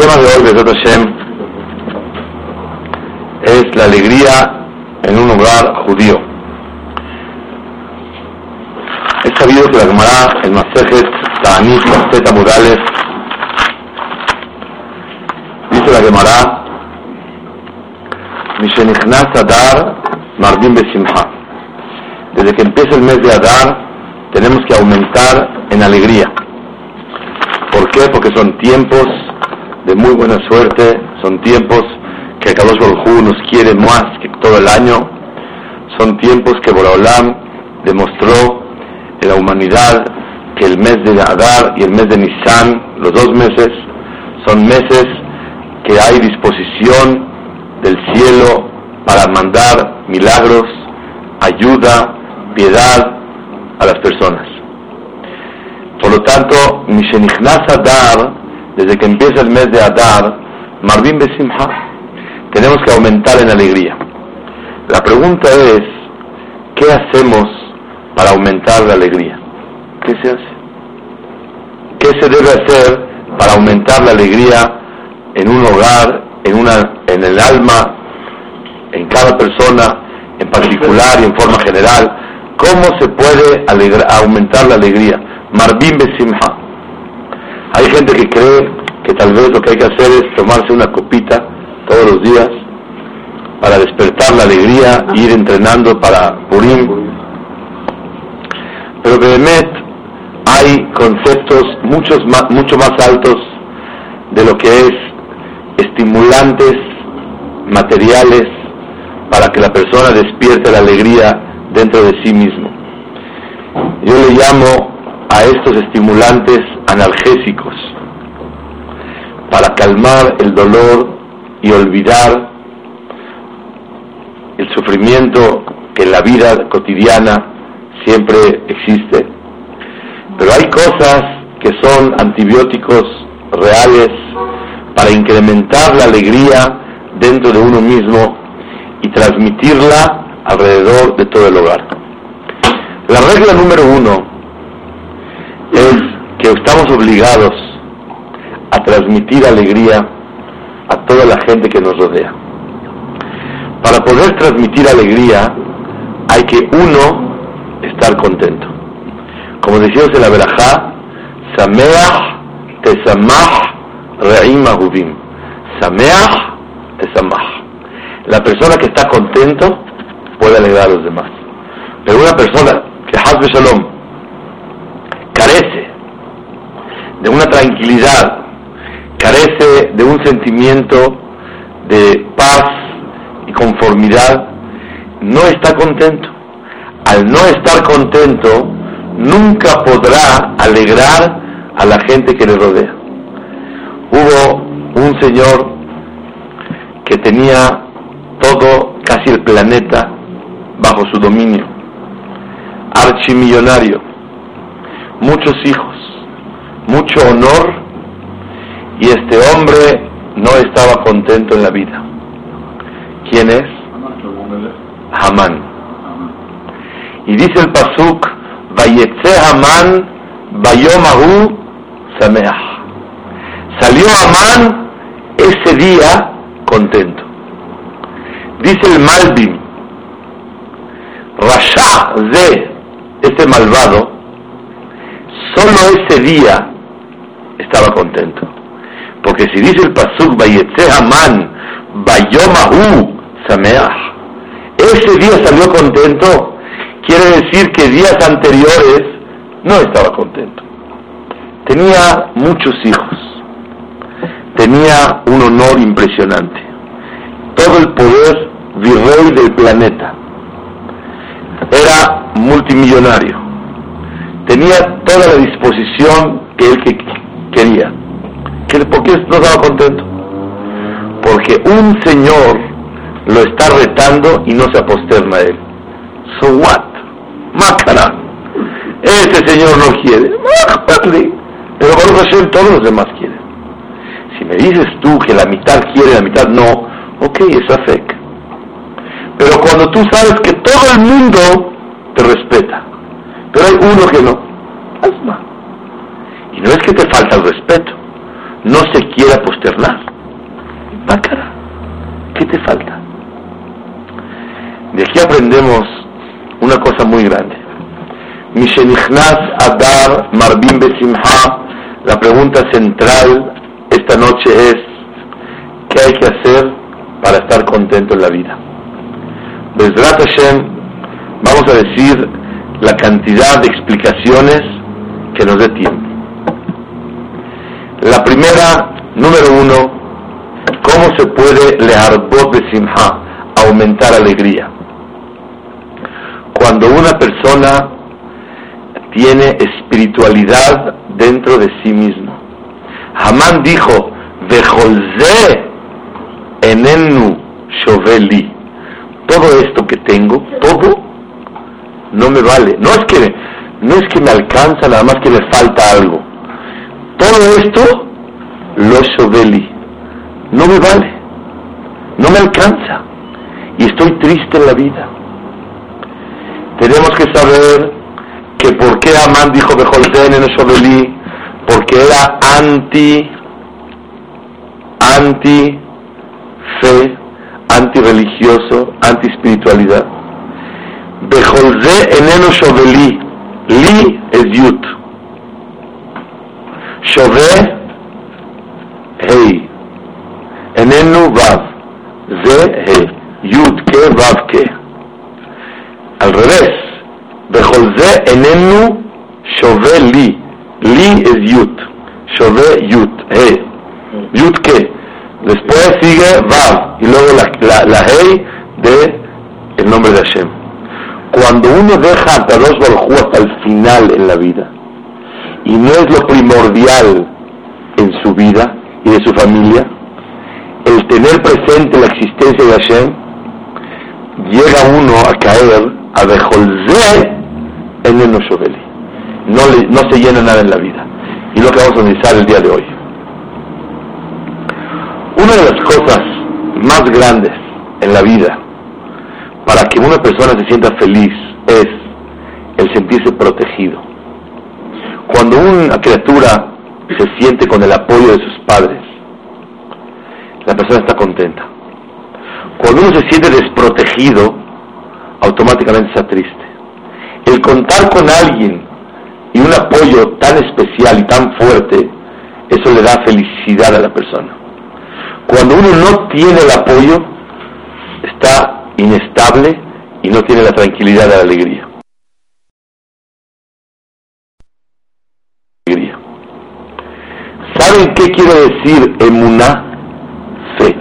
tema de hoy, Besat Hashem, es la alegría en un hogar judío. Es sabido que la Gemara, el Masejet, Ta'anit, Zeta Murales, dice la Gemara, Mishenichnas Adar, Mardim Besimha. Desde que empieza el mes de Adar, tenemos que aumentar en alegría. ¿Por qué? Porque son tiempos de muy buena suerte, son tiempos que Kadosh Baruj nos quiere más que todo el año, son tiempos que Boraholam demostró en la humanidad que el mes de Adar y el mes de Nisan, los dos meses, son meses que hay disposición del cielo para mandar milagros, ayuda, piedad a las personas. Por lo tanto, Mishenichnas Adar, desde que empieza el mes de Adar, Marvin Besimha, tenemos que aumentar en alegría. La pregunta es, ¿qué hacemos para aumentar la alegría? ¿Qué se hace? ¿Qué se debe hacer para aumentar la alegría en un hogar, en, una, en el alma, en cada persona, en particular y en forma general? ¿Cómo se puede aumentar la alegría? Marvin Besimha. Hay gente que cree que tal vez lo que hay que hacer es tomarse una copita todos los días para despertar la alegría e ir entrenando para Purim. Pero Behemet hay conceptos muchos más, mucho más altos de lo que es estimulantes materiales para que la persona despierte la alegría dentro de sí mismo. Yo le llamo a estos estimulantes analgésicos para calmar el dolor y olvidar el sufrimiento que en la vida cotidiana siempre existe. Pero hay cosas que son antibióticos reales para incrementar la alegría dentro de uno mismo y transmitirla alrededor de todo el hogar. La regla número uno es que estamos obligados a transmitir alegría a toda la gente que nos rodea. Para poder transmitir alegría hay que uno estar contento. Como decíamos en la verajá, Sameach tesamach re'im. Sameach tesamach. La persona que está contento puede alegrar a los demás. Pero una persona que Hazbe Shalom carece de una tranquilidad, carece de un sentimiento de paz y conformidad, no está contento. Al no estar contento, nunca podrá alegrar a la gente que le rodea. Hubo un señor que tenía todo, casi el planeta, bajo su dominio. Archimillonario, muchos hijos, mucho honor y este hombre no estaba contento en la vida. ¿Quién es? Hamán. Y dice el pasuk, Vayetze Hamán, Bayomahu Sameach. Salió Hamán ese día contento. Dice el Malbim, Rasha de este malvado, solo ese día estaba contento. Porque si dice el Pasuk, Haman, Bayomahu Sameach, ese día salió contento, quiere decir que días anteriores no estaba contento. Tenía muchos hijos, tenía un honor impresionante, todo el poder virrey del planeta era multimillonario, tenía toda la disposición que él quería. ¿Por qué no estaba contento? Porque un señor lo está retando y no se aposterna a él. So what? Mácara. Ese señor no quiere. Pero por Hashem todos los demás quieren. Si me dices tú que la mitad quiere, la mitad no, ok, es afec. Pero cuando tú sabes que todo el mundo te respeta, pero hay uno que no, asma. Y no es que te falta el respeto, no se quiere externar. Bácara, ¿qué te falta? De aquí aprendemos una cosa muy grande. Mishenichnas Adar Marbim Besimha, la pregunta central esta noche es, ¿qué hay que hacer para estar contento en la vida? Besrat Hashem, vamos a decir la cantidad de explicaciones que nos dé tiempo. La primera, número uno, ¿cómo se puede learbot de simha, aumentar alegría? Cuando una persona tiene espiritualidad dentro de sí mismo. Hamán dijo, Vejolze enenu shoveli. Todo esto que tengo, todo, no me vale. No es que, no es que me alcanza, nada más que me falta algo. Todo esto, lo shoveli. No me vale. No me alcanza. Y estoy triste en la vida. Tenemos que saber que por qué Amán dijo Bejolten en Shoveli, porque era anti, anti fe, anti religioso, anti espiritualidad. Bejolze eneno Shoveli, li es yut. Shove, hey. Enenu vav, ze he. Yut que, vav que. Al revés. Bejolze enenu Shove li. Es yut. Shove yut. He. Yut que. Después sigue Vav y luego la, la, Hei de el nombre de Hashem. Cuando uno deja a Kadosh Baruj hasta el final en la vida y no es lo primordial en su vida y de su familia, el tener presente la existencia de Hashem, llega uno a caer a Bejolze en el No, le, no se llena nada en la vida. Y lo que vamos a analizar el día de hoy. Una de las cosas más grandes en la vida para que una persona se sienta feliz es el sentirse protegido. Cuando una criatura se siente con el apoyo de sus padres, la persona está contenta. Cuando uno se siente desprotegido, automáticamente está triste. El contar con alguien y un apoyo tan especial y tan fuerte, eso le da felicidad a la persona. Cuando uno no tiene el apoyo, está inestable y no tiene la tranquilidad de la alegría. ¿Saben qué quiere decir emuná? Fe.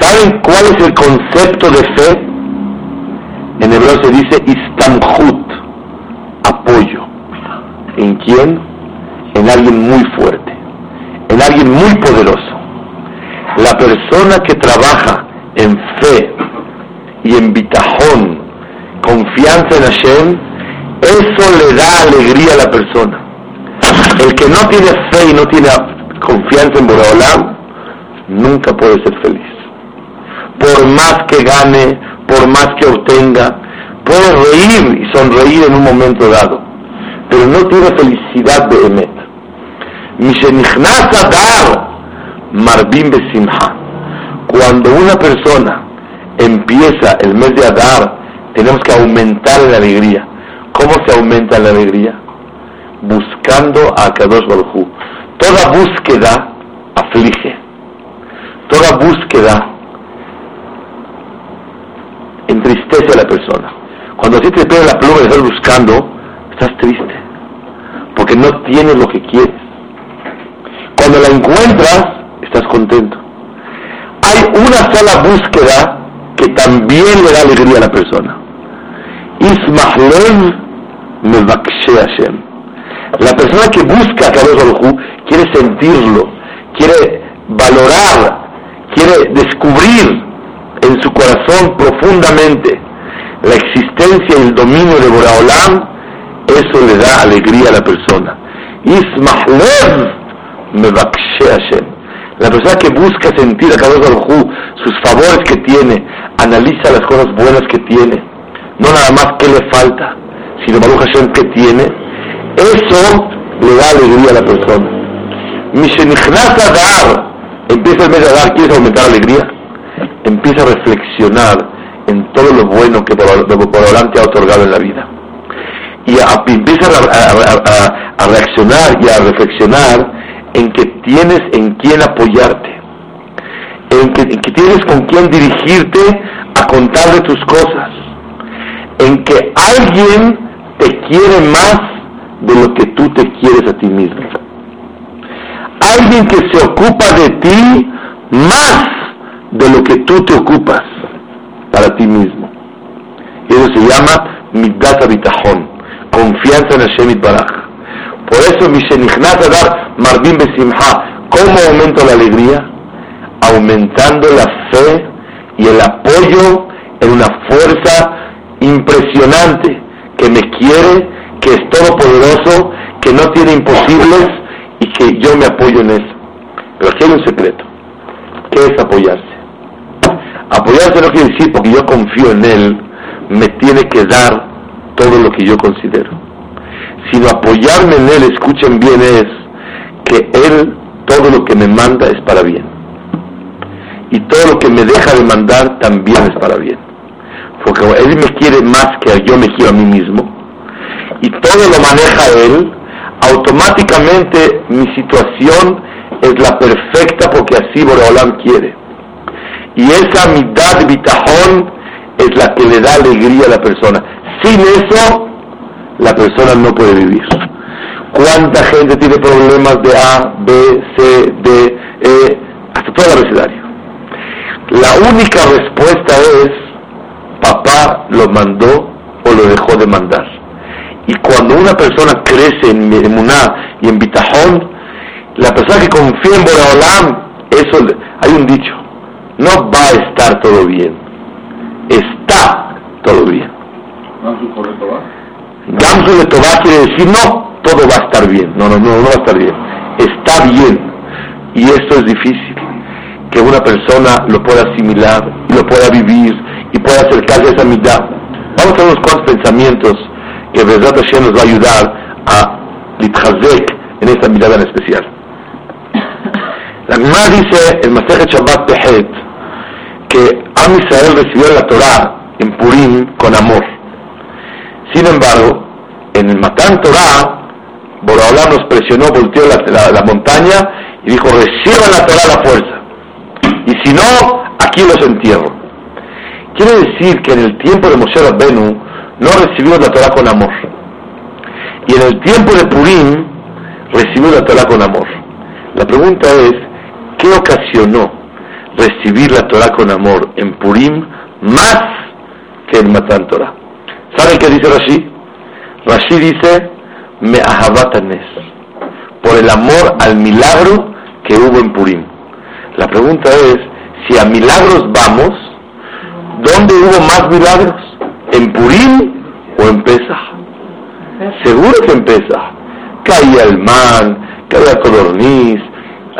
¿Saben cuál es el concepto de fe? En hebreo se dice istamhut. ¿En quién? En alguien muy fuerte, en alguien muy poderoso la persona que trabaja en fe y en bitajón, confianza en Hashem, eso le da alegría a la persona. El que no tiene fe y no tiene confianza en Boreolam, nunca puede ser feliz. Por más que gane, por más que obtenga, puede reír y sonreír en un momento dado, no tiene felicidad de Emet. Mishenichnas dar Marbim Besimha. Cuando una persona empieza el mes de Adar, tenemos que aumentar la alegría. ¿Cómo se aumenta la alegría? Buscando a Kadosh Baruj Toda búsqueda aflige. Toda búsqueda entristece a la persona. Cuando así te pierde la pluma de estar buscando, estás triste. Porque no tienes lo que quieres. Cuando la encuentras, estás contento. Hay una sola búsqueda que también le da alegría a la persona. Ismahlev Mevakshe Hashem. La persona que busca a Kadosh quiere sentirlo, quiere valorar, quiere descubrir en su corazón profundamente la existencia y el dominio de Boraholam, eso le da alegría a la persona. Mevakshe Hashem. La persona que busca sentir a cada Baruj sus favores que tiene, analiza las cosas buenas que tiene, no nada más qué le falta, sino Baruch Hashem que tiene, eso le da alegría a la persona. Mishenichnas dar Empieza el mes de Adar, ¿quieres aumentar la alegría? Empieza a reflexionar en todo lo bueno que por, adelante ha otorgado en la vida. Y empieza a, reaccionar y a reflexionar en que tienes en quién apoyarte, en que, en que tienes con quién dirigirte a contarle tus cosas, en que alguien te quiere más de lo que tú te quieres a ti mismo. Alguien que se ocupa de ti más de lo que tú te ocupas para ti mismo. Eso se llama midat bitajón, confianza en Hashem Baraj. Por eso mi dar mardim besimha, ¿cómo aumento la alegría? Aumentando la fe y el apoyo en una fuerza impresionante que me quiere, que es todopoderoso, que no tiene imposibles y que yo me apoyo en eso. Pero aquí hay un secreto. ¿Qué es apoyarse? Apoyarse no quiere decir porque yo confío en Él, me tiene que dar todo lo que yo considero. Sino apoyarme en Él, escuchen bien, es que Él todo lo que me manda es para bien. Y todo lo que me deja de mandar también es para bien. Porque Él me quiere más que yo me quiero a mí mismo. Y todo lo maneja Él, automáticamente mi situación es la perfecta porque así Boreolam quiere. Y esa mitad de bitajón es la que le da alegría a la persona. Sin eso, la persona no puede vivir. ¿Cuánta gente tiene problemas de A, B, C, D, E, hasta todo el abecedario? La única respuesta es, papá lo mandó o lo dejó de mandar. Y cuando una persona crece en Emuná y en Bitajón, la persona que confía en Boraholam, eso, hay un dicho, no va a estar todo bien, está todo bien. Gamsu de Tobá quiere decir no, todo va a estar bien, no, no, no, no va a estar bien, está bien. Y esto es difícil, que una persona lo pueda asimilar, lo pueda vivir y pueda acercarse a esa mitad. Vamos a ver unos cuantos pensamientos que Besrat Hashem nos va a ayudar a Litzhazek en esta mirada en especial. La Gemara dice el Masechet Shabbat Pehet que Am Israel recibió la Torah en Purim con amor. Sin embargo, en el Matan Torah, Boraholam nos presionó, volteó la, montaña y dijo, reciban la Torah la fuerza. Y si no, aquí los entierro. Quiere decir que en el tiempo de Moshe Rabbenu no recibió la Torah con amor. Y en el tiempo de Purim recibió la Torah con amor. La pregunta es, ¿qué ocasionó recibir la Torah con amor en Purim más que en Matan Torah? ¿Saben qué dice Rashi? Rashi dice, me ahabatanes, por el amor al milagro que hubo en Purim. La pregunta es, si a milagros vamos, ¿dónde hubo más milagros? ¿En Purim o en Pesach? Seguro que en. Caía el mar, caía codorniz,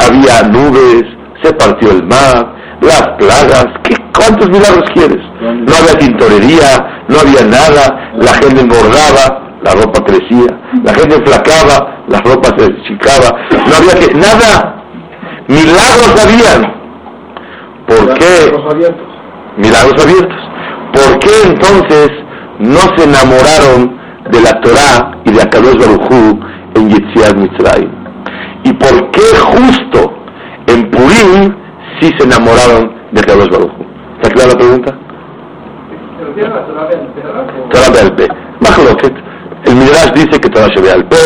había nubes, se partió el mar, las plagas, ¿qué, ¿cuántos milagros quieres? No había tintorería, no había nada, la gente engordaba, la ropa crecía, la gente flacaba, la ropa se chicaba, no había que, nada, milagros habían. ¿Por qué? Milagros abiertos. ¿Por qué entonces no se enamoraron de la Torah y de Akadosh Baruchú en Yetziat Mitzrayim? ¿Y por qué justo en Purim sí se enamoraron de Akadosh Baruchú? ¿Está clara la pregunta? Torah. Machloket. El Midrash dice que Torah Be'alpe,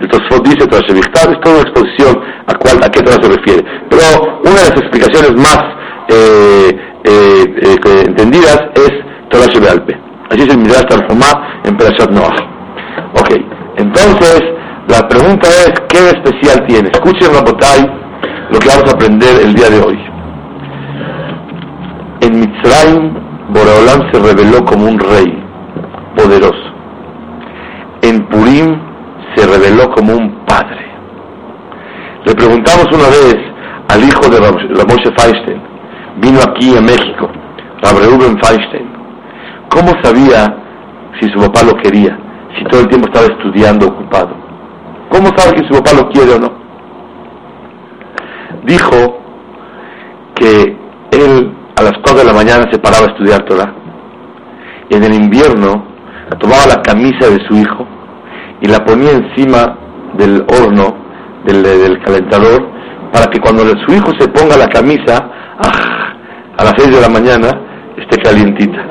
el Tosfot dice Torah Shebichtar, es toda una exposición a, cuál, a qué Torah se refiere. Pero una de las explicaciones más eh, eh, eh, entendidas es Torah Shebealpe. Así es el Midrash Tarfumá en Perashat Noah. Ok, entonces la pregunta es, ¿qué especial tiene? Escuchen, Rabotay, lo que vamos a aprender el día de hoy. En Mitzrayim, Boreolam se reveló como un rey poderoso. En Purim se reveló como un padre. Le preguntamos una vez al hijo de Ramoshe Feinstein, vino aquí a México, Reuben Feinstein. ¿Cómo sabía si su papá lo quería? Si todo el tiempo estaba estudiando, ocupado. ¿Cómo sabe que su papá lo quiere o no? Dijo que él a las 4 de la mañana se paraba a estudiar Torah. Y en el invierno tomaba la camisa de su hijo y la ponía encima del horno, del, calentador, para que cuando su hijo se ponga la camisa, ¡ah! a las 6 de la mañana, esté calientita.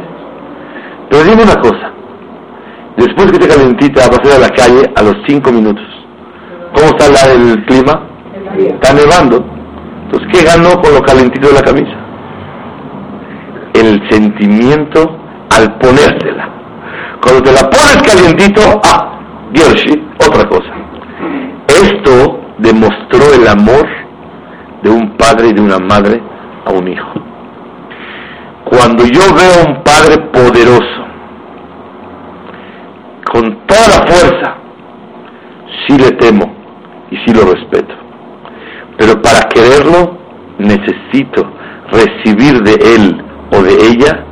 Pero dime una cosa, después que esté calientita, va a salir a la calle a los 5 minutos. ¿Cómo está el clima? Está nevando. Entonces, ¿qué ganó con lo calentito de la camisa? El sentimiento al ponérsela. Cuando te la pones calientito, ah, Gershi, otra cosa. Esto demostró el amor de un padre y de una madre a un hijo. Cuando yo veo a un padre poderoso, con toda la fuerza, sí le temo y sí lo respeto. Pero para quererlo necesito recibir de él o de ella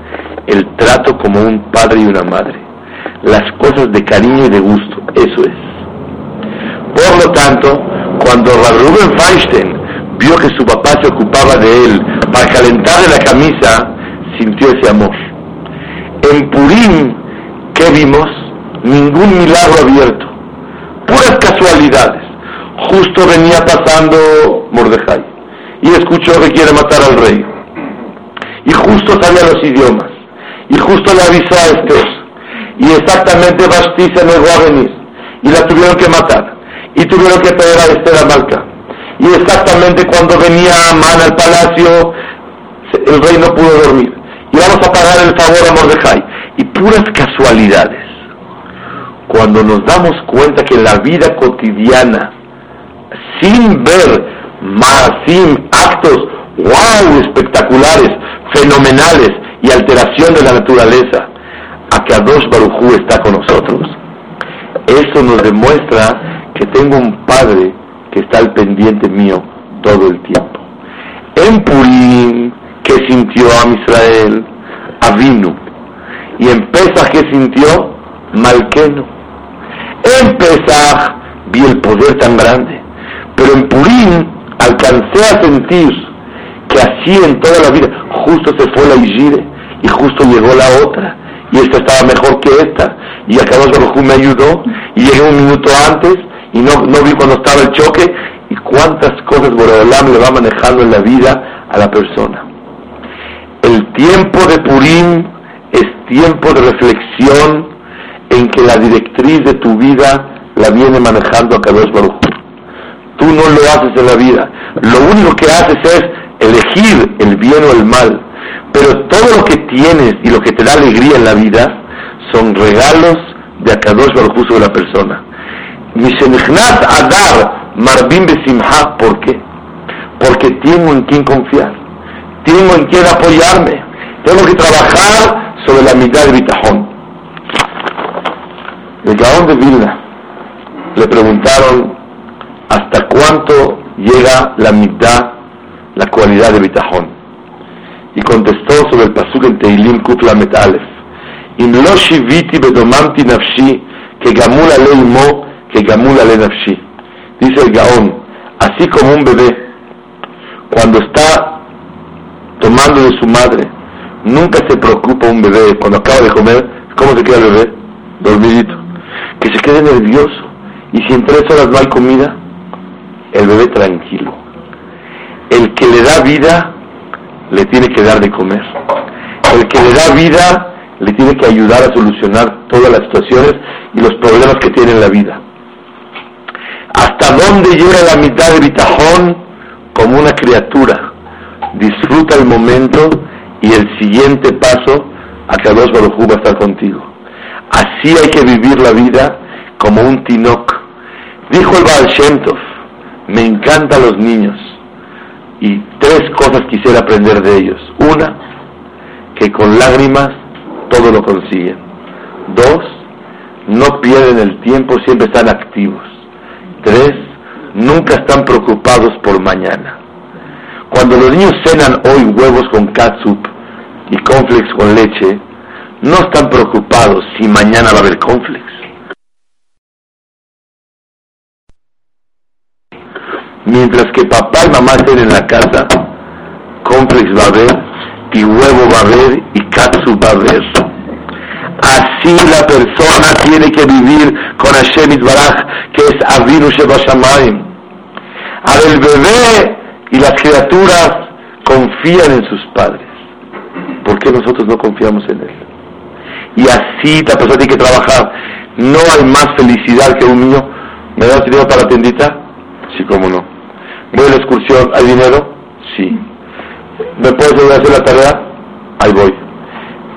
el trato como un padre y una madre. Las cosas de cariño y de gusto, eso es. Por lo tanto, cuando Rubén Feinstein vio que su papá se ocupaba de él para calentarle la camisa, sintió ese amor. En Purim, ¿qué vimos? Ningún milagro abierto, puras casualidades. Justo venía pasando Mordejai y escuchó que quiere matar al rey. Y justo sabía los idiomas. Y justo le avisó a Esther. Y exactamente Basti se negó a venir. Y la tuvieron que matar. Y tuvieron que pedir a Esther a Malca. Y exactamente cuando venía Amán al palacio, el rey no pudo dormir. Y vamos a pagar el favor a Mordejai. Y puras casualidades. Cuando nos damos cuenta que la vida cotidiana, sin ver más, sin actos wow, espectaculares, fenomenales y alteración de la naturaleza, a que Adosh Barujú está con nosotros. Eso nos demuestra que tengo un Padre que está al pendiente mío todo el tiempo. En Purim, que sintió a Israel, Avinu. Y en Pesach, que sintió Malkeno. En Pesach vi el poder tan grande. Pero en Purim alcancé a sentir que así en toda la vida, justo se fue la Igire y justo llegó la otra y esta estaba mejor que esta y acá Baruj me ayudó y llegué un minuto antes y no, no vi cuando estaba el choque y cuántas cosas Boreolam le va manejando en la vida a la persona. El tiempo de Purim es tiempo de reflexión en que la directriz de tu vida la viene manejando a Kadosh Baruj. Tú no lo haces en la vida. Lo único que haces es elegir el bien o el mal. Pero todo lo que tienes y lo que te da alegría en la vida son regalos de Akadosh Baruj de la persona. Adar Marbim Besimha, ¿por qué? Porque tengo en quién confiar, tengo en quién apoyarme, tengo que trabajar sobre la mitad de Bitajón. El Gaón de Vilna le preguntaron hasta cuánto llega la mitad, la cualidad de Bitajón. Y contestó sobre el pasuk en Teilim Kufla Metalef. Im lo shiviti bedomamti nafshi que gamula leimo que gamula le nafshi. Dice el Gaón, así como un bebé, cuando está tomando de su madre, nunca se preocupa un bebé cuando acaba de comer, ¿cómo se queda el bebé? Dormidito. Que se quede nervioso. Y si en tres horas no hay comida, el bebé tranquilo. El que le da vida, le tiene que dar de comer. El que le da vida, le tiene que ayudar a solucionar todas las situaciones y los problemas que tiene en la vida. ¿Hasta dónde llega la mitad de bitajón? Como una criatura. Disfruta el momento y el siguiente paso a que Dios Baruj va a estar contigo. Así hay que vivir la vida como un tinok. Dijo el Baal me encantan los niños y tres cosas quisiera aprender de ellos. Una, que con lágrimas todo lo consiguen. Dos, no pierden el tiempo, siempre están activos. Tres, nunca están preocupados por mañana. Cuando los niños cenan hoy huevos con catsup y cornflakes con leche, no están preocupados si mañana va a haber cornflakes. Mientras que papá y mamá estén en la casa, complex va a haber, y huevo va a haber, y katsu va a haber. Así la persona tiene que vivir con Hashem Baraj, que es Avinu Sheba Shamayim. Ahora el bebé y las criaturas confían en sus padres. ¿Por qué nosotros no confiamos en él? Y así la persona tiene que trabajar. No hay más felicidad que un niño. ¿Me das dinero para la tiendita? Sí, cómo no. ¿Voy a la excursión? ¿Hay dinero? Sí. ¿Me puedes ayudar a hacer la tarea? Ahí voy.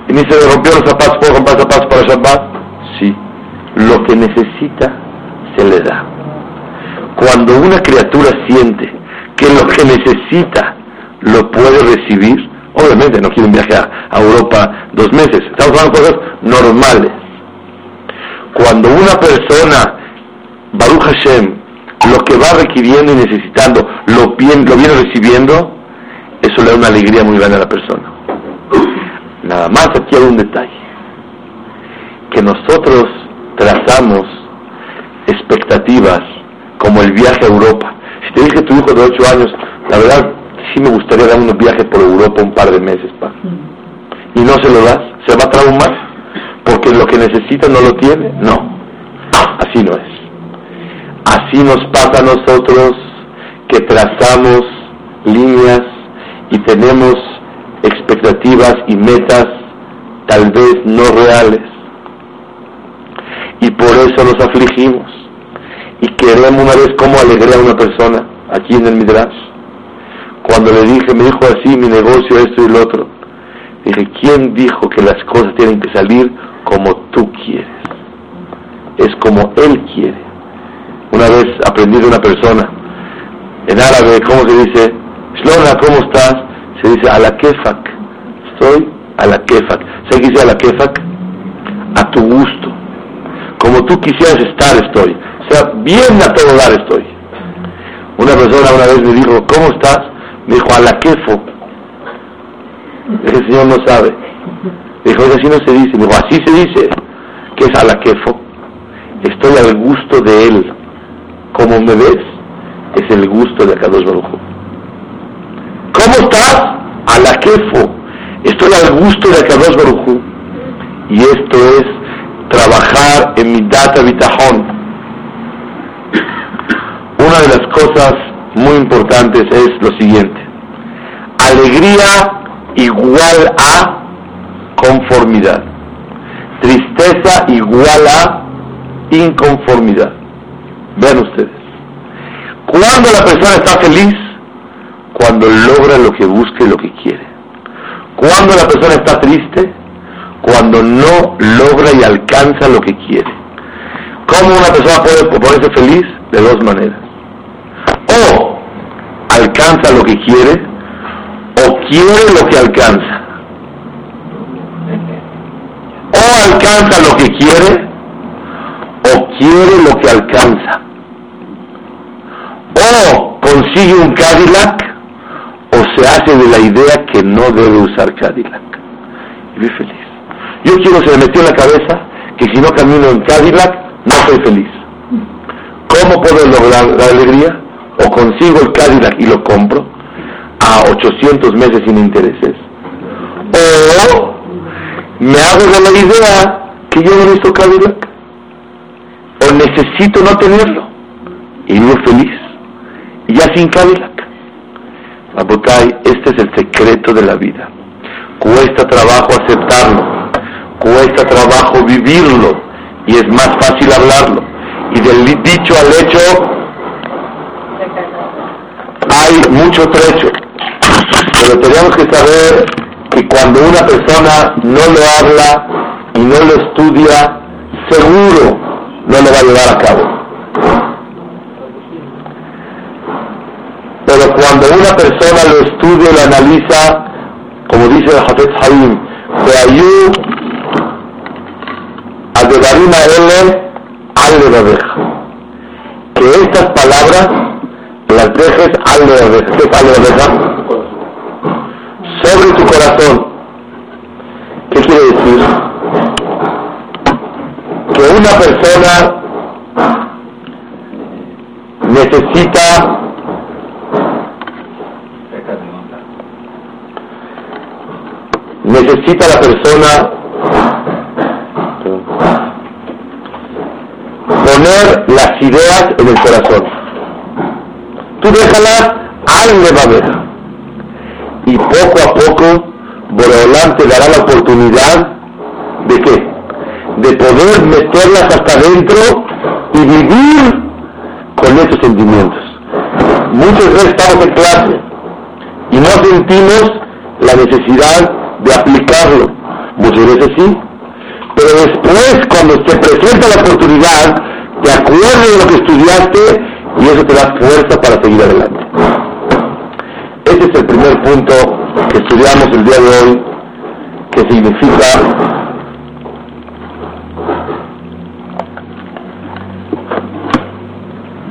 ¿Y le rompió los zapatos? ¿Puedo comprar zapatos para Shabbat? Sí. Lo que necesita se le da. Cuando una criatura siente que lo que necesita lo puede recibir, obviamente no quiere un viaje a, Europa dos meses, estamos hablando de cosas normales. Cuando una persona, Baruch Hashem, lo que va requiriendo y necesitando, lo, lo viene recibiendo, eso le da una alegría muy grande a la persona. Nada más aquí hay un detalle, que nosotros trazamos expectativas como el viaje a Europa. Si te dije tu hijo de 8 años, la verdad sí me gustaría dar un viaje por Europa un par de meses, pa. Y no se lo das, se va a traumar, porque lo que necesita no lo tiene. No. Así nos pasa a nosotros que trazamos líneas y tenemos expectativas y metas tal vez no reales. Y por eso nos afligimos. Y queremos una vez cómo alegrar a una persona aquí en el Midrash. Cuando le dije, me dijo así, mi negocio, esto y lo otro. Dije, ¿quién dijo que las cosas tienen que salir como tú quieres? Es como él quiere. Una vez aprendí de una persona, en árabe, ¿cómo se dice? Shlona, ¿cómo estás? Se dice a la kefak. Estoy a la kefak. ¿Se dice a? A tu gusto. Como tú quisieras estar, estoy. O sea, bien a todo dar estoy. Una persona una vez me dijo, ¿cómo estás? Me dijo, a la kefo. El señor no sabe. Me dijo, así no se dice. Me dijo, así se dice. ¿Qué es a la kefo? Estoy al gusto de él. Como me ves, es el gusto de Akadosh Baruj ¿Cómo estás? A la kefo. Estoy al gusto de Akadosh Baruj Y esto es trabajar en mi data bitajón. Una de las cosas muy importantes es lo siguiente. Alegría igual a conformidad. Tristeza igual a inconformidad. Vean ustedes. Cuando la persona está feliz, cuando logra lo que busca y lo que quiere. Cuando la persona está triste, cuando no logra y alcanza lo que quiere. ¿Cómo una persona puede ponerse feliz? De dos maneras. O alcanza lo que quiere, o quiere lo que alcanza. O alcanza lo que quiere, o quiere lo que alcanza. Consigue un Cadillac, o se hace de la idea que no debe usar Cadillac. Y vive feliz. Yo quiero, se me metió en la cabeza que si no camino en Cadillac, no soy feliz. ¿Cómo puedo lograr la alegría? O consigo el Cadillac y lo compro a 800 meses sin intereses. O me hago de la idea que yo no necesito Cadillac. O necesito no tenerlo. Y vivo feliz. Ya sin Cadillac. Abotay, este es el secreto de la vida. Cuesta trabajo aceptarlo, cuesta trabajo vivirlo y es más fácil hablarlo. Y del dicho al hecho hay mucho trecho. Pero tenemos que saber que cuando una persona no lo habla y no lo estudia, seguro no lo va a llevar a cabo. Pero cuando una persona lo estudia lo analiza, como dice el Hafez Haim, Beayu Adebarima Ele Al que estas palabras las dejes al de ¿Qué es al Sobre tu corazón. ¿Qué quiere decir? Que una persona necesita necesita la persona poner las ideas en el corazón. Tú déjalas, alguien va a ver. Y poco a poco, Boreolán te dará la oportunidad de qué? De poder meterlas hasta adentro y vivir con esos sentimientos. Muchas veces estamos en clase y no sentimos la necesidad de aplicarlo. Muchas veces sí. Pero después, cuando se presenta la oportunidad, te acuerdas de lo que estudiaste y eso te da fuerza para seguir adelante. Ese es el primer punto que estudiamos el día de hoy, que significa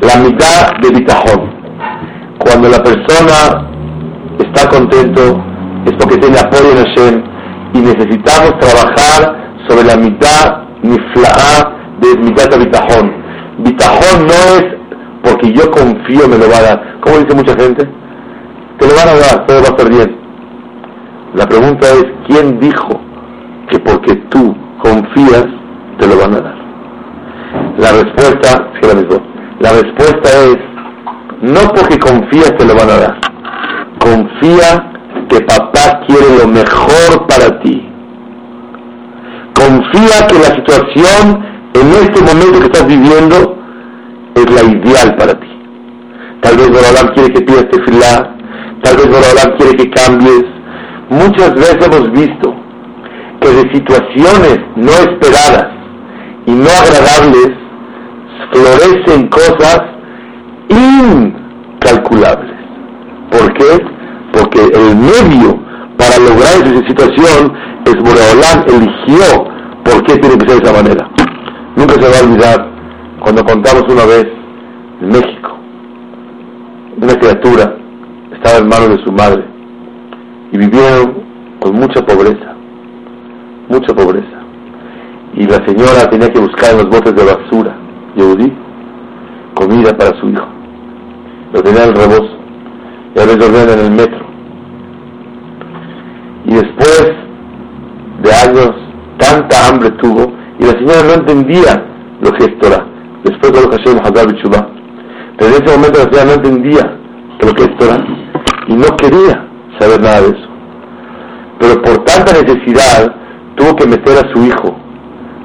la mitad de bitajón. Cuando la persona está contento es porque tiene apoyo en Hashem y necesitamos trabajar sobre la mitad nifla'a de mitad de bitajón. Bitajón no es porque yo confío ¿Cómo dice mucha gente? Te lo van a dar, todo va a estar bien. La pregunta es, ¿quién dijo que porque tú confías te lo van a dar? La respuesta, la La respuesta es, no porque confías te lo van a dar. Confía que papá quiere lo mejor para ti. Confía que la situación en este momento que estás viviendo es la ideal para ti. Tal vez Borolam quiere que pidas tefilá, tal vez Borolam quiere que cambies. Muchas veces hemos visto que de situaciones no esperadas y no agradables florecen cosas incalculables. ¿Por qué? Porque el medio para lograr esa situación es Boreolán eligió por qué tiene que ser de esa manera. Nunca se va a olvidar cuando contamos una vez México, una criatura estaba en manos de su madre y vivieron con mucha pobreza, mucha pobreza. Y la señora tenía que buscar en los botes de basura, Yehudi, comida para su hijo. Lo tenía en el rebozo y a veces dormían en el metro. Y después de años, tanta hambre tuvo y la señora no entendía lo que es Torah. Después de lo que Hashem Hadar En ese momento la señora no entendía lo que es Torah y no quería saber nada de eso. Pero por tanta necesidad tuvo que meter a su hijo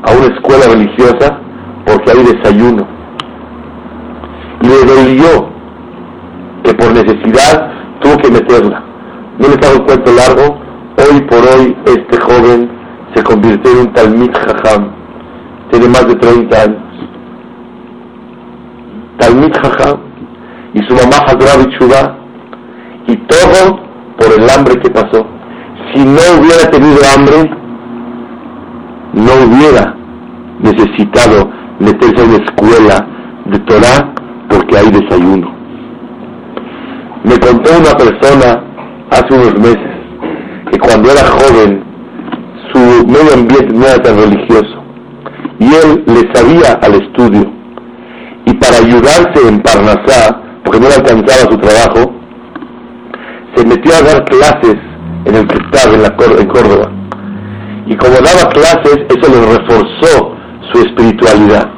a una escuela religiosa porque hay desayuno. Y le dolió que por necesidad tuvo que meterla. No le estaba un cuento largo, hoy por hoy este joven se convirtió en un Talmid Jajam, tiene más de 30 años. Jajam, y su mamá Hadrab y todo por el hambre que pasó. Si no hubiera tenido hambre, no hubiera necesitado meterse en la escuela de Torah porque hay desayuno. Me contó una persona hace unos meses que cuando era joven su medio ambiente no era tan religioso y él le sabía al estudio y para ayudarse en Parnasá, porque no le alcanzaba su trabajo, se metió a dar clases en el Cristal, en, la, en Córdoba. Y como daba clases, eso le reforzó su espiritualidad.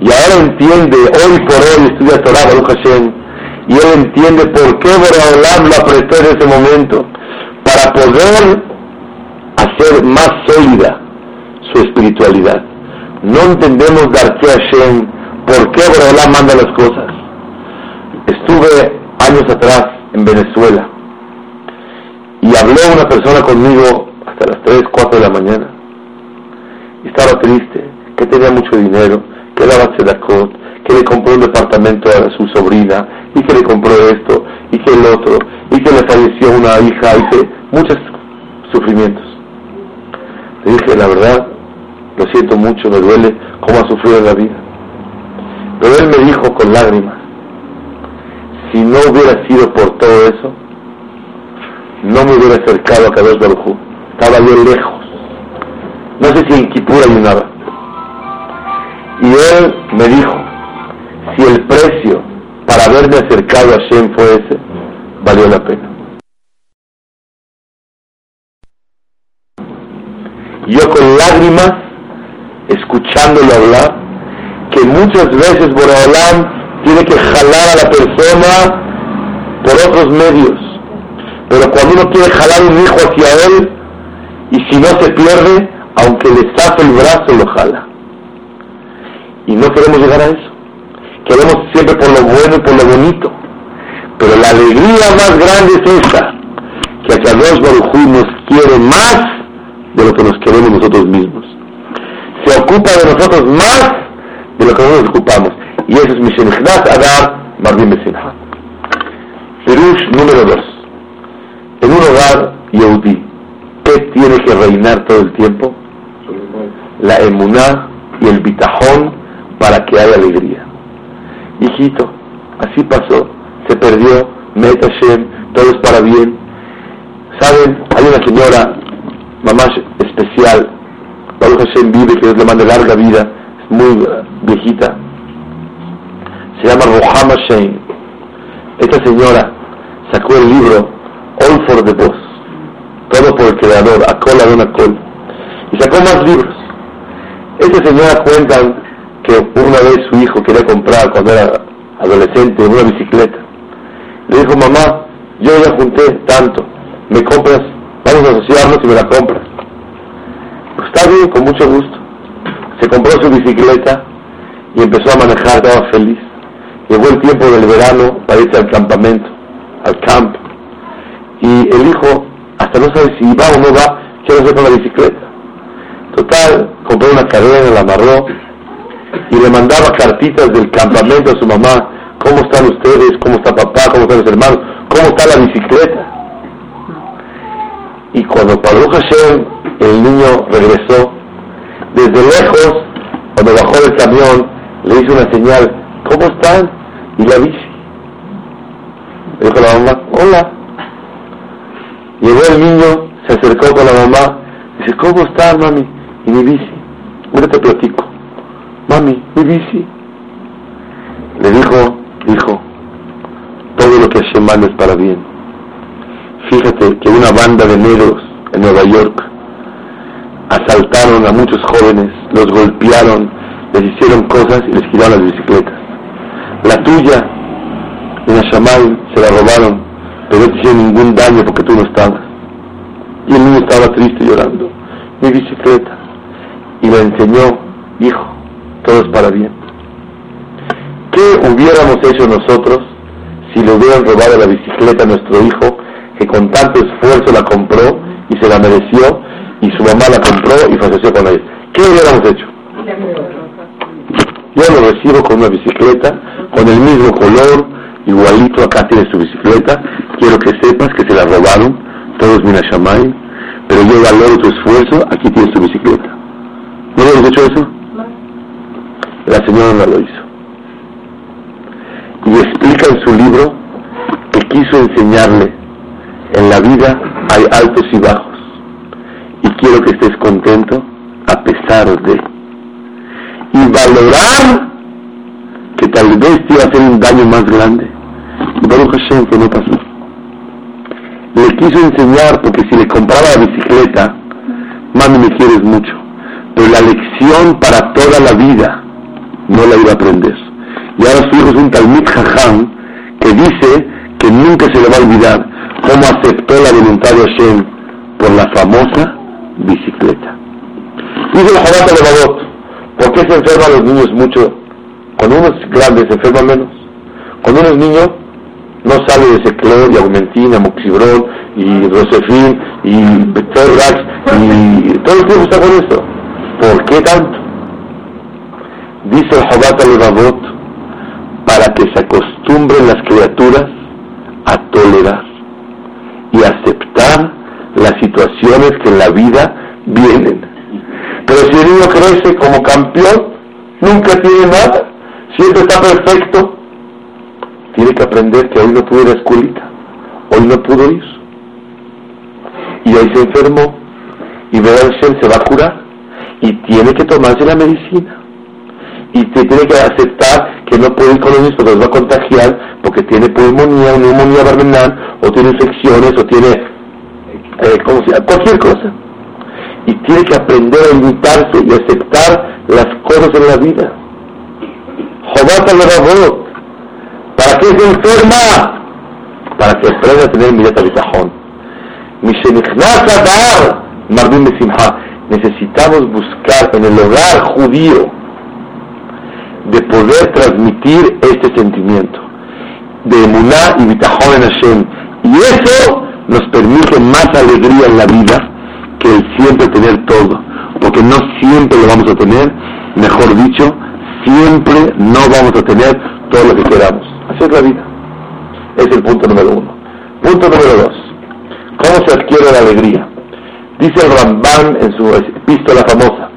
Y ahora entiende, hoy por hoy estudia Torah, Baruch Hashem, y él entiende por qué Boraholam lo apretó en ese momento, para poder hacer más sólida su espiritualidad. No entendemos Darke Hashem, por qué Boraholam manda las cosas. Estuve años atrás en Venezuela y habló una persona conmigo hasta las 3, 4 de la mañana. Estaba triste, que tenía mucho dinero, que daba sedacot, que le compró un departamento a su sobrina, y que le compró esto, y que el otro, y que le falleció una hija, y que muchos sufrimientos. Le dije, la verdad, lo siento mucho, me duele cómo ha sufrido en la vida. Pero él me dijo con lágrimas, si no hubiera sido por todo eso, no me hubiera acercado a Kadosh Baruj Estaba yo lejos. No sé si en Kipur ayunaba. Y él me dijo, si el precio para haberme acercado a Shem fue ese, valió la pena. yo con lágrimas, escuchándolo hablar, que muchas veces Boraholam tiene que jalar a la persona por otros medios. Pero cuando uno quiere jalar un hijo hacia él, y si no se pierde, aunque le zafe el brazo, lo jala. Y no queremos llegar a eso. Queremos siempre por lo bueno y por lo bonito. Pero la alegría más grande es esta, que hacia Dios Baruj nos quiere más de lo que nos queremos nosotros mismos. Se ocupa de nosotros más de lo que nos ocupamos. Y eso es Mishenchdat Adar Marvin Besinha. Perush número 2. En un hogar Yehudi, ¿qué tiene que reinar todo el tiempo? La emuná y el bitajón para que haya alegría. Hijito, así pasó, se perdió, Meta todo es para bien. Saben, hay una señora, mamá especial, Baruch Hashem vive, que Dios le mande larga vida, muy viejita. Se llama Rohama Shein. Esta señora sacó el libro All for the Boss, todo por el creador, a cola de una cola. Y sacó más libros. Esta señora cuenta que una vez su hijo quería comprar, cuando era adolescente, una bicicleta. Le dijo, mamá, yo ya junté tanto, me compras, vamos a asociarnos y me la compras. Pues está bien, con mucho gusto. Se compró su bicicleta y empezó a manejar, estaba feliz. Llegó el tiempo del verano para irse al campamento, al campo. Y el hijo, hasta no sabe si va o no va, quiere hacer con la bicicleta. Total, compró una cadena, la amarró y le mandaba cartitas del campamento a su mamá. ¿Cómo están ustedes? ¿Cómo está papá? ¿Cómo están los hermanos? ¿Cómo está la bicicleta? Y cuando Baruch Hashem, el niño regresó, desde lejos, cuando bajó del camión, le hizo una señal, ¿cómo están? Y la bici. Le dijo la mamá, hola. Llegó el niño, se acercó con la mamá, dice, ¿cómo estás, mami? Y mi bici. Ahora te platico. Mami, mi bici. Le dijo, dijo, todo lo que Hashem manda es para bien. Fíjate que una banda de negros en Nueva York asaltaron a muchos jóvenes, los golpearon, les hicieron cosas y les quitaron las bicicletas. La tuya, en Shamal, se la robaron, pero no te hicieron ningún daño porque tú no estabas. Y el niño estaba triste llorando. Mi bicicleta. Y le enseñó, hijo, todo es para bien. ¿Qué hubiéramos hecho nosotros si le hubieran robado la bicicleta a nuestro hijo, que con tanto esfuerzo la compró y se la mereció, y su mamá la compró y falleció con ella? ¿Qué hubiéramos hecho? Yo lo recibo con una bicicleta, con el mismo color, igualito, acá tiene su bicicleta, quiero que sepas que se la robaron, todos Minashamay, pero yo valoro tu esfuerzo, aquí tienes tu bicicleta. ¿No hemos hecho eso? La señora no lo hizo. Y explica en su libro que quiso enseñarle, en la vida hay altos y bajos, y quiero que estés contento a pesar de. Y valorar que tal vez te iba a hacer un daño más grande. Y Baruch Hashem que no pasó. Le quiso enseñar porque si le compraba la bicicleta, mami me quieres mucho, pero la lección para toda la vida no la iba a aprender. Y ahora su hijo es un Talmud Jajam que dice que nunca se le va a olvidar cómo aceptó la voluntad de Hashem por la famosa bicicleta. Dice el Jobat Levavot, ¿por qué se enferman los niños mucho? Cuando uno es grande se enferma menos. Cuando uno es niño, no sale de Seclor y Augmentin, Amoxibron y Rosefin y Betorrax y todo el tiempo está con esto. ¿Por qué tanto? Dice el Jobat Levavot, para que se acostumbren las criaturas a tolerar y aceptar las que en la vida vienen pero si el niño crece como campeón, nunca tiene nada, siempre está perfecto, tiene que aprender que hoy no pudo ir a escuelita, hoy no pudo ir. Y hoy se enfermó, y Shem se va a curar, y tiene que tomarse la medicina. Y tiene que aceptar que no puede ir con los niños porque los va a contagiar, porque tiene pulmonía, neumonía barbenal, o tiene infecciones, o tiene, eh, ¿cómo se llama? Cualquier cosa y tiene que aprender a limitarse y aceptar las cosas en la vida. Jobata le ¿Para qué se enferma? Para que aprenda a tener mi bitajón. Necesitamos buscar en el hogar judío de poder transmitir este sentimiento de emuná y bitajón en Hashem. Y eso nos permite más alegría en la vida que el siempre tener todo. Porque no siempre lo vamos a tener, mejor dicho, siempre no vamos a tener todo lo que queramos. Así es la vida. Es el punto número uno. Punto número dos. ¿Cómo se adquiere la alegría? Dice el Ramban en su epístola famosa.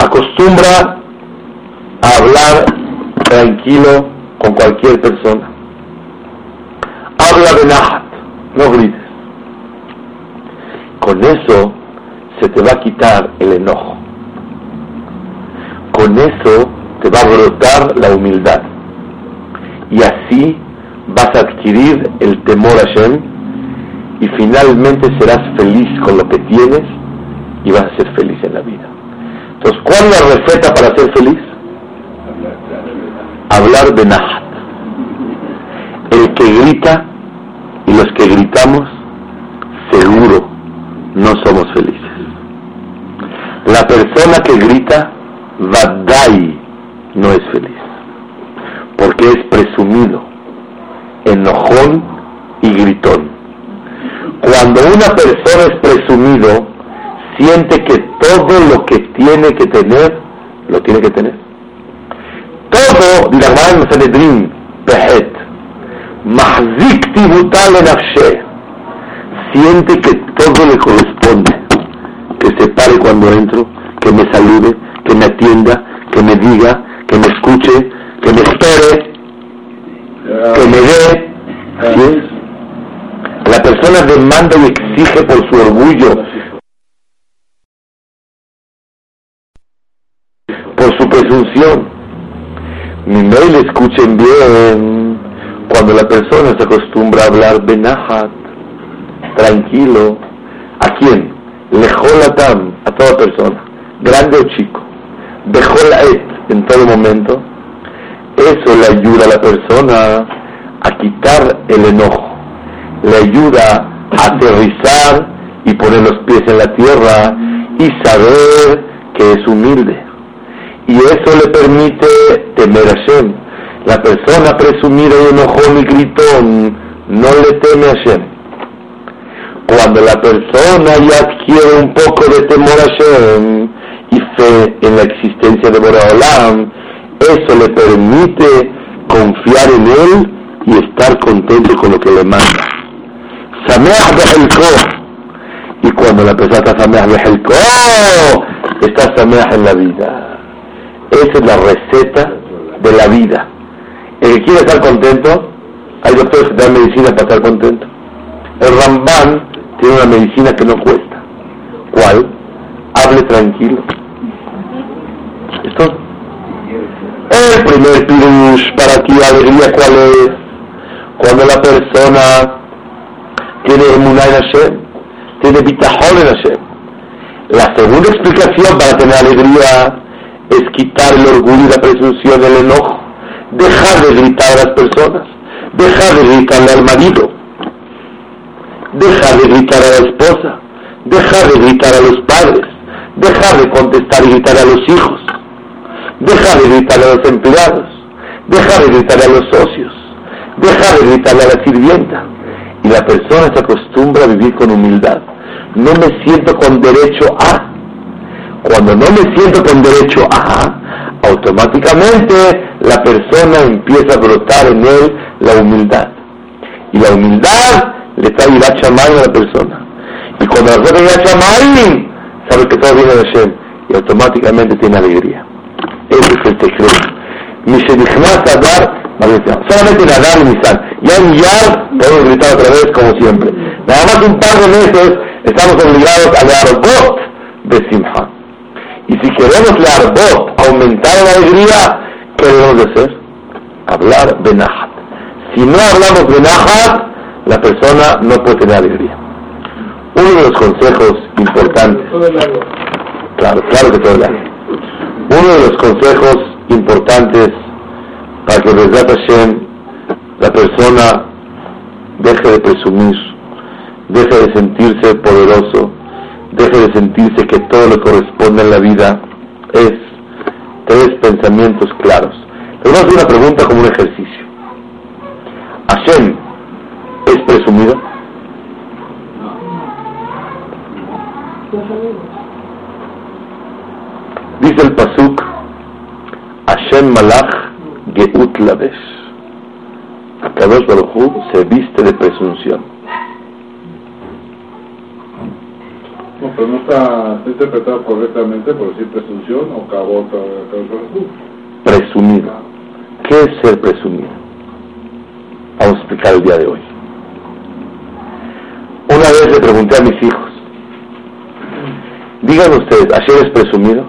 Acostumbra a hablar tranquilo con cualquier persona. Habla de Nahat, no grites. Con eso se te va a quitar el enojo. Con eso te va a brotar la humildad. Y así vas a adquirir el temor a Shem y finalmente serás feliz con lo que tienes y vas a ser feliz en la vida. Entonces, ¿cuál es la receta para ser feliz? Hablar de Nahat. El que grita los que gritamos, seguro no somos felices. La persona que grita, Vadai, no es feliz. Porque es presumido, enojón y gritón. Cuando una persona es presumido, siente que todo lo que tiene que tener, lo tiene que tener. Todo, dirá Sanedrin, Behet, Mahzik Tibutal en siente que todo le corresponde, que se pare cuando entro, que me salude, que me atienda, que me diga, que me escuche, que me espere, que me dé. La persona demanda y exige por su orgullo, por su presunción. Mi mail escuchen bien cuando la persona se acostumbra a hablar de Nahat, tranquilo. ¿A quién? Lejolatam, a toda persona, grande o chico. et en todo momento. Eso le ayuda a la persona a quitar el enojo le ayuda a aterrizar y poner los pies en la tierra y saber que es humilde. Y eso le permite temer a Shem. La persona presumida y enojón y gritón no le teme a Shem. Cuando la persona ya adquiere un poco de temor a Shem y fe en la existencia de Boraholam, eso le permite confiar en él y estar contento con lo que le manda. Sameach Behelko. Y cuando la persona está Sameach Behelko, está Sameach en la vida. Esa es la receta de la vida. El que quiere estar contento, hay doctores que dan medicina para estar contento. El Ramban tiene una medicina que no cuesta. ¿Cuál? Hable tranquilo. ¿Esto? El primer pirush para ti alegría, ¿cuál es? Cuando la persona tiene emuná en Hashem, tiene bitajón en Hashem. La segunda explicación para tener alegría es quitar el orgullo y la presunción del enojo, dejar de gritar a las personas, dejar de gritarle al marido, dejar de gritar a la esposa, dejar de gritar a los padres, dejar de contestar y gritar a los hijos, dejar de gritar a los empleados, dejar de gritar a los socios, dejar de gritarle a la sirvienta, y la persona se acostumbra a vivir con humildad. No me siento con derecho a. Cuando no me siento con derecho a, automáticamente la persona empieza a brotar en él la humildad. Y la humildad le trae Irachamay a la persona. Y cuando la persona Irachamay, sabe que todo viene de Hashem. Y automáticamente tiene alegría. Ese es el secreto. a Solamente nadar y Nisan. Ya en Yar podemos gritar otra vez como siempre. Nada más un par de meses estamos obligados a leer Bot de Simha. Y si queremos leer Bot, aumentar la alegría, ¿qué debemos de hacer? Hablar de Nahat. Si no hablamos de Nahat, la persona no puede tener alegría. Uno de los consejos importantes. Claro, claro que todo el año. Uno de los consejos importantes para que Hashem, la persona deje de presumir, deje de sentirse poderoso, deje de sentirse que todo le corresponde en la vida, es tres pensamientos claros. Les voy a hacer una pregunta como un ejercicio. ¿Hashem es presumido? Dice el Pasuk, Hashem Malach Geut Lavesh. Kadosh Baruj se viste de presunción. No, pero no está, interpretado correctamente por decir presunción o cabot Kadosh Baruj Presumido. ¿Qué es ser presumido? Vamos a explicar el día de hoy. Una vez le pregunté a mis hijos, digan ustedes, ¿ayer es presumido?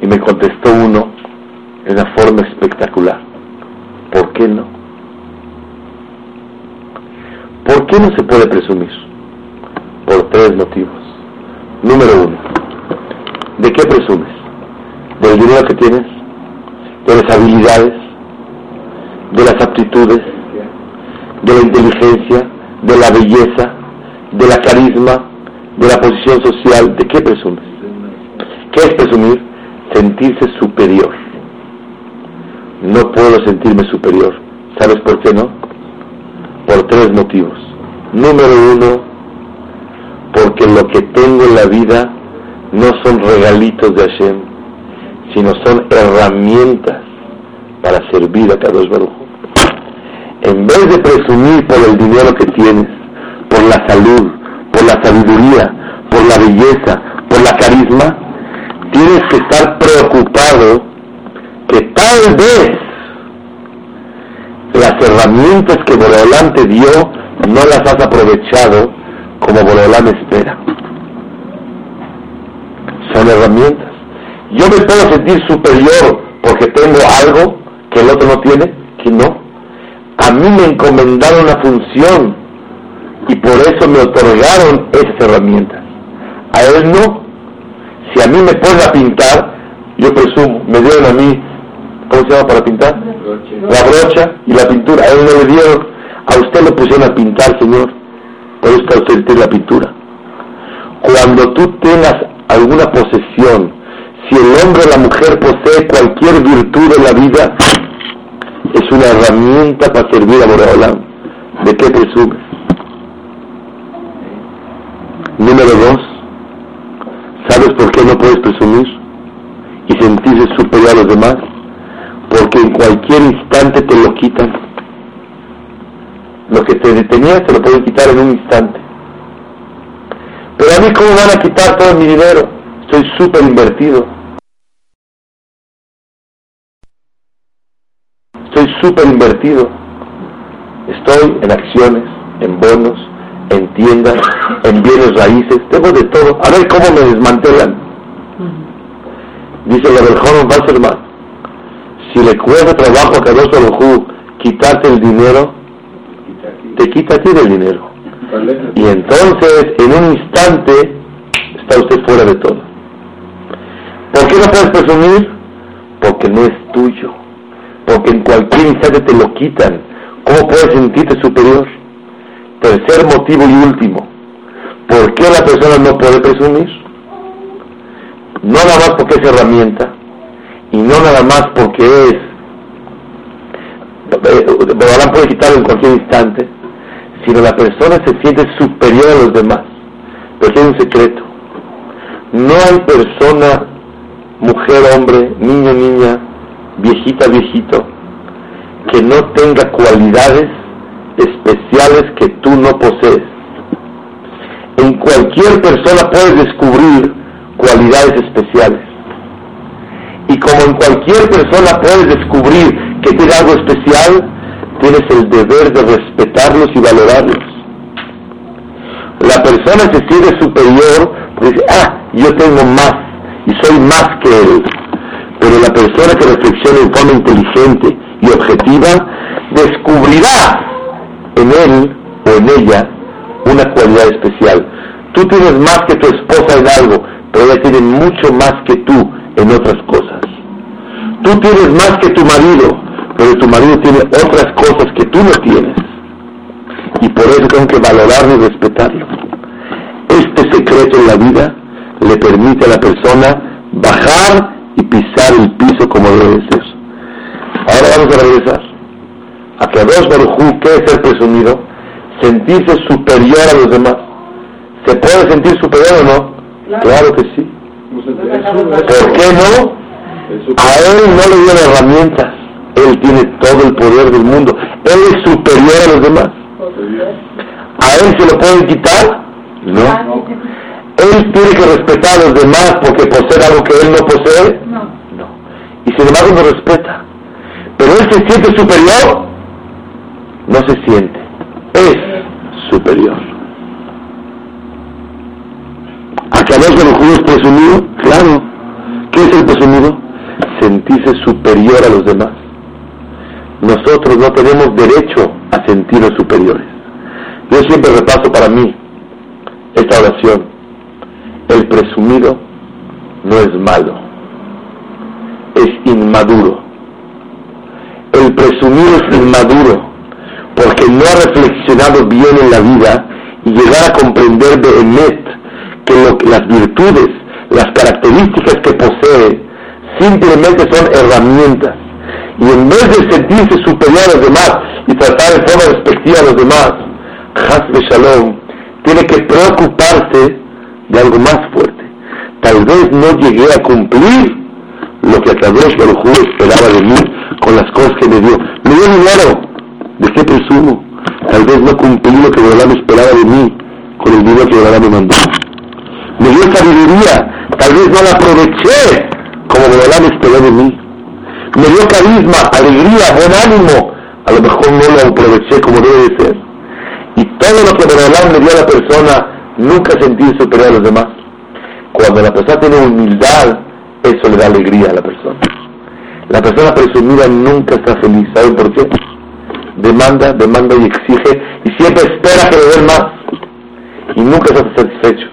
Y me contestó uno en una forma espectacular. ¿Por qué no? ¿Por qué no se puede presumir? Por tres motivos. Número uno, ¿de qué presumes? ¿Del dinero que tienes? ¿De las habilidades? ¿De las aptitudes? ¿De la inteligencia? ¿De la belleza? ¿De la carisma? ¿De la posición social? ¿De qué presumes? ¿Qué es presumir? sentirse superior. No puedo sentirme superior. ¿Sabes por qué no? Por tres motivos. Número uno, porque lo que tengo en la vida no son regalitos de Hashem, sino son herramientas para servir a Kadosh Baruj. En vez de presumir por el dinero que tienes, por la salud, por la sabiduría, por la belleza, por la carisma, tienes que estar preocupado que tal vez las herramientas que Boreolán te dio no las has aprovechado como Boreolán espera. Son herramientas. Yo me puedo sentir superior porque tengo algo que el otro no tiene, que no. A mí me encomendaron una función y por eso me otorgaron esas herramientas. A él no. Si a mí me ponen a pintar, yo presumo, me dieron a mí, ¿cómo se llama para pintar? La brocha y la pintura. A él no le dieron, a usted lo pusieron a pintar, Señor. Usted tiene la pintura. Cuando tú tengas alguna posesión, si el hombre o la mujer posee cualquier virtud en la vida, es una herramienta para servir a Boreolam. ¿De qué presumes? Número dos, ¿Sabes por qué no puedes presumir y sentirse superior a los demás? Porque en cualquier instante te lo quitan. Lo que te detenía te lo pueden quitar en un instante. Pero a mí, ¿cómo van a quitar todo mi dinero? Estoy súper invertido. Estoy súper invertido. Estoy en acciones, en bonos, en tiendas, en bienes raíces, tengo de todo. A ver cómo me desmantelan. Dice la Berjón Wasserman, si le cuesta trabajo a Carlos Alojú quitarte el dinero, te quita a ti el dinero. Y entonces, en un instante, está usted fuera de todo. ¿Por qué no puedes presumir? Porque no es tuyo. Porque en cualquier instante te lo quitan. ¿Cómo puedes sentirte superior? Tercer motivo y último. ¿Por qué la persona no puede presumir? No nada más porque es herramienta y no nada más porque es Barán puede quitarlo en cualquier instante, sino la persona se siente superior a los demás. Pero es un secreto. No hay persona, mujer, hombre, niño, niña, viejita, viejito, que no tenga cualidades especiales que tú no posees. En cualquier persona puedes descubrir cualidades especiales. Y como en cualquier persona puedes descubrir que tiene algo especial, tienes el deber de respetarlos y valorarlos. La persona se siente superior dice, ah, yo tengo más y soy más que él. Pero la persona que reflexiona en forma inteligente y objetiva descubrirá en él o en ella una cualidad especial. Tú tienes más que tu esposa en algo, pero ella tiene mucho más que tú en otras cosas. Tú tienes más que tu marido, pero tu marido tiene otras cosas que tú no tienes. Y por eso tengo que valorarlo y respetarlo. Este secreto en la vida le permite a la persona bajar y pisar el piso como debe ser. Ahora vamos a regresar. A que dos Barujú, ¿qué es ser presumido? Sentirse superior a los demás. ¿Se puede sentir superior o no? Claro, que sí. ¿Por qué no? A él no le dieron herramientas. Él tiene todo el poder del mundo. Él es superior a los demás. ¿A él se lo pueden quitar? No. Él tiene que respetar a los demás porque posee algo que él no posee. No. Y sin embargo no respeta. Pero él se siente superior. No se siente. Es superior. ¿A que de los judíos presumido? Claro. ¿Qué es el presumido? Sentirse superior a los demás. Nosotros no tenemos derecho a sentirnos superiores. Yo siempre repaso para mí esta oración. El presumido no es malo, es inmaduro. El presumido es inmaduro porque no ha reflexionado bien en la vida y llegar a comprender de Emet que, las virtudes, las características que posee, simplemente son herramientas. Y en vez de sentirse superior a los demás y tratar de forma respectiva a los demás, Hasbe Shalom tiene que preocuparse de algo más fuerte. Tal vez no llegué a cumplir lo que Akadosh Baruj esperaba de mí con las cosas que me dio. Me dio dinero, ¿de qué presumo? Tal vez no cumplí lo que Borolán esperaba de mí con el dinero que me mandó. Me dio sabiduría, tal vez no la aproveché como Borolán esperaba de mí. Me dio carisma, alegría, buen ánimo, a lo mejor no lo aproveché como debe de ser. Y todo lo que Borolán me dio a la persona, nunca sentí superior a los demás. Cuando la persona tiene humildad, eso le da alegría a la persona. La persona presumida nunca está feliz. ¿Saben por qué? Demanda, demanda y exige y siempre espera que le den más. Y nunca está satisfecho.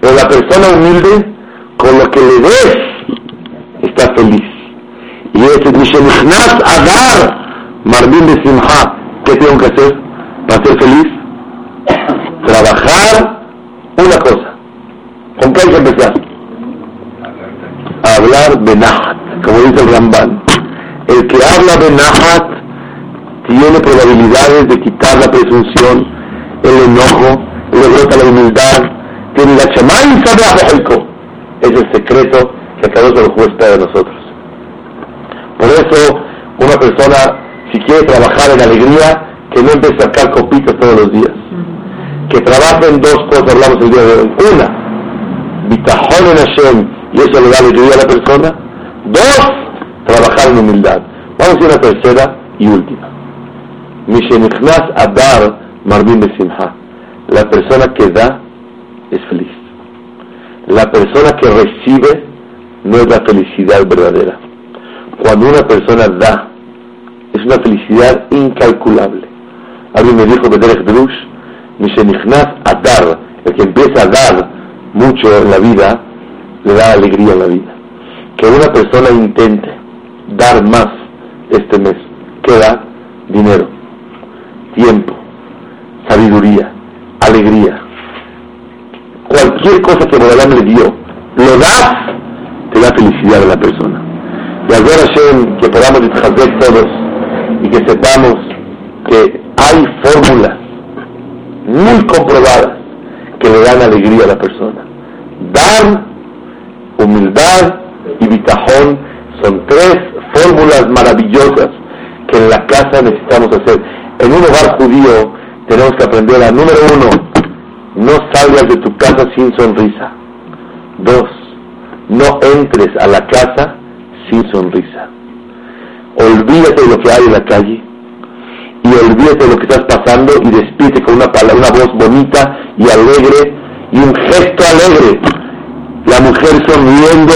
Pero la persona humilde, con lo que le des, está feliz. Y ese es Adar, Marvin de Simha. ¿Qué tengo que hacer para ser feliz? Trabajar una cosa. ¿Con qué hay que empezar? hablar de Nahat, como dice el Ramban. El que habla de Nahat tiene probabilidades de quitar la presunción, el enojo, le brota la humildad, tiene la chamán sabe a Es el secreto que uno los espera de nosotros. Persona, si quiere trabajar en alegría, que no empiece a sacar copitas todos los días. Que trabaje en dos cosas, hablamos el día de hoy. Una, bitajón en Hashem, y eso le da alegría a la persona. Dos, trabajar en humildad. Vamos a ir a la tercera y última. Mishenichnas Adar Marvin Besimha. La persona que da es feliz. La persona que recibe no es la felicidad verdadera. Cuando una persona da, es una felicidad incalculable. Alguien me dijo, Bederech Drush, Mishenichnas Adar, el que empieza a dar mucho en la vida, le da alegría a la vida. Que una persona intente dar más este mes. ¿Qué da? Dinero, tiempo, sabiduría, alegría. Cualquier cosa que Borelam le dio, lo das, te da felicidad a la persona. Y al ver Hashem que podamos disfrutar todos y que sepamos que hay fórmulas muy comprobadas que le dan alegría a la persona. Dar humildad y bitajón son tres fórmulas maravillosas que en la casa necesitamos hacer. En un hogar judío tenemos que aprender a, número uno, no salgas de tu casa sin sonrisa. Dos, no entres a la casa sin sonrisa. Olvídate de lo que hay en la calle y olvídate de lo que estás pasando y despídete con una, palabra, una voz bonita y alegre y un gesto alegre. La mujer sonriendo,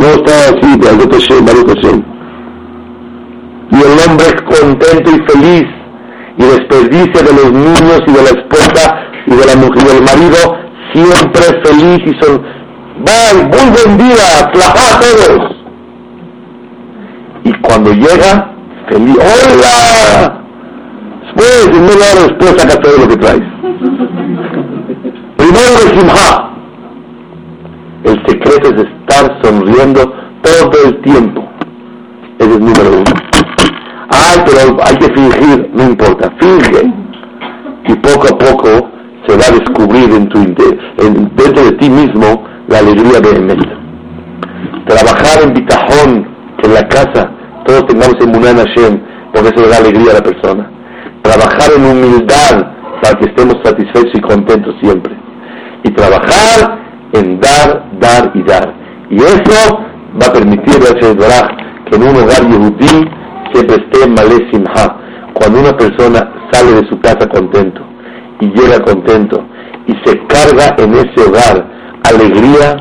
no está así, de Y el hombre contento y feliz, y desperdicia de los niños y de la esposa y de la mujer y del marido siempre feliz y son, bye, muy buen día, todos. Y cuando llega, feliz, hola, después, en media hora después saca todo lo que traes. Primero de Simha. El secreto es estar sonriendo todo el tiempo. Ese es número uno. Ay, pero hay que fingir, no importa, finge. Y poco a poco se va a descubrir en tu, en, dentro de ti mismo la alegría de Emet. Trabajar en bitajón, en la casa, todos tengamos en Munan Hashem, porque eso le da alegría a la persona. Trabajar en humildad para que estemos satisfechos y contentos siempre. Y trabajar en dar, dar y dar. Y eso va a permitir, que en un hogar yehudí siempre esté malé simha. Cuando una persona sale de su casa contento y llega contento y se carga en ese hogar alegría,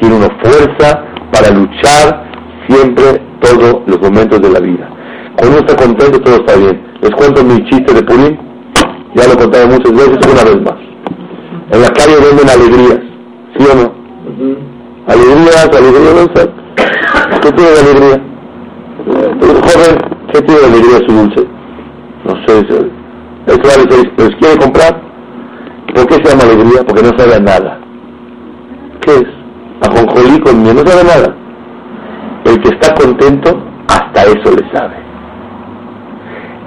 tiene una fuerza para luchar siempre todos los momentos de la vida. Cuando uno está contento todo está bien. Les cuento mi chiste de Purim, ya lo he contado muchas veces, una vez más. En la calle venden alegrías, ¿sí o no? Alegrías, alegrías, ¿Qué tiene de alegría? joven, ¿qué tiene de alegría su dulce? No sé, vale seis pesos. ¿Quiere comprar? ¿Por qué se llama alegría? Porque no sabe nada. ¿Qué es? Ajonjolí con miel, no sabe nada. El que está contento, hasta eso le sabe.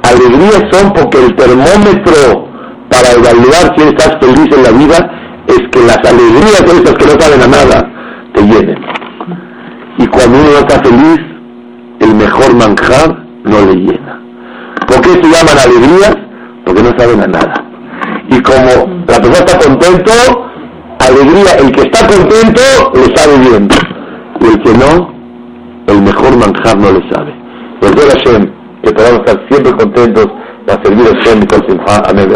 Alegrías son porque el termómetro para evaluar si estás feliz en la vida es que las alegrías de esas que no saben a nada te llenen. Y cuando uno no está feliz, el mejor manjar no le llena. ¿Por qué se llaman alegrías? Porque no saben a nada. Y como la persona está contento, alegría, el que está contento le sabe bien. Y el que no, el mejor manjar no le sabe. Pues Hashem, que podamos estar siempre contentos para servir a Hashem y. Amén.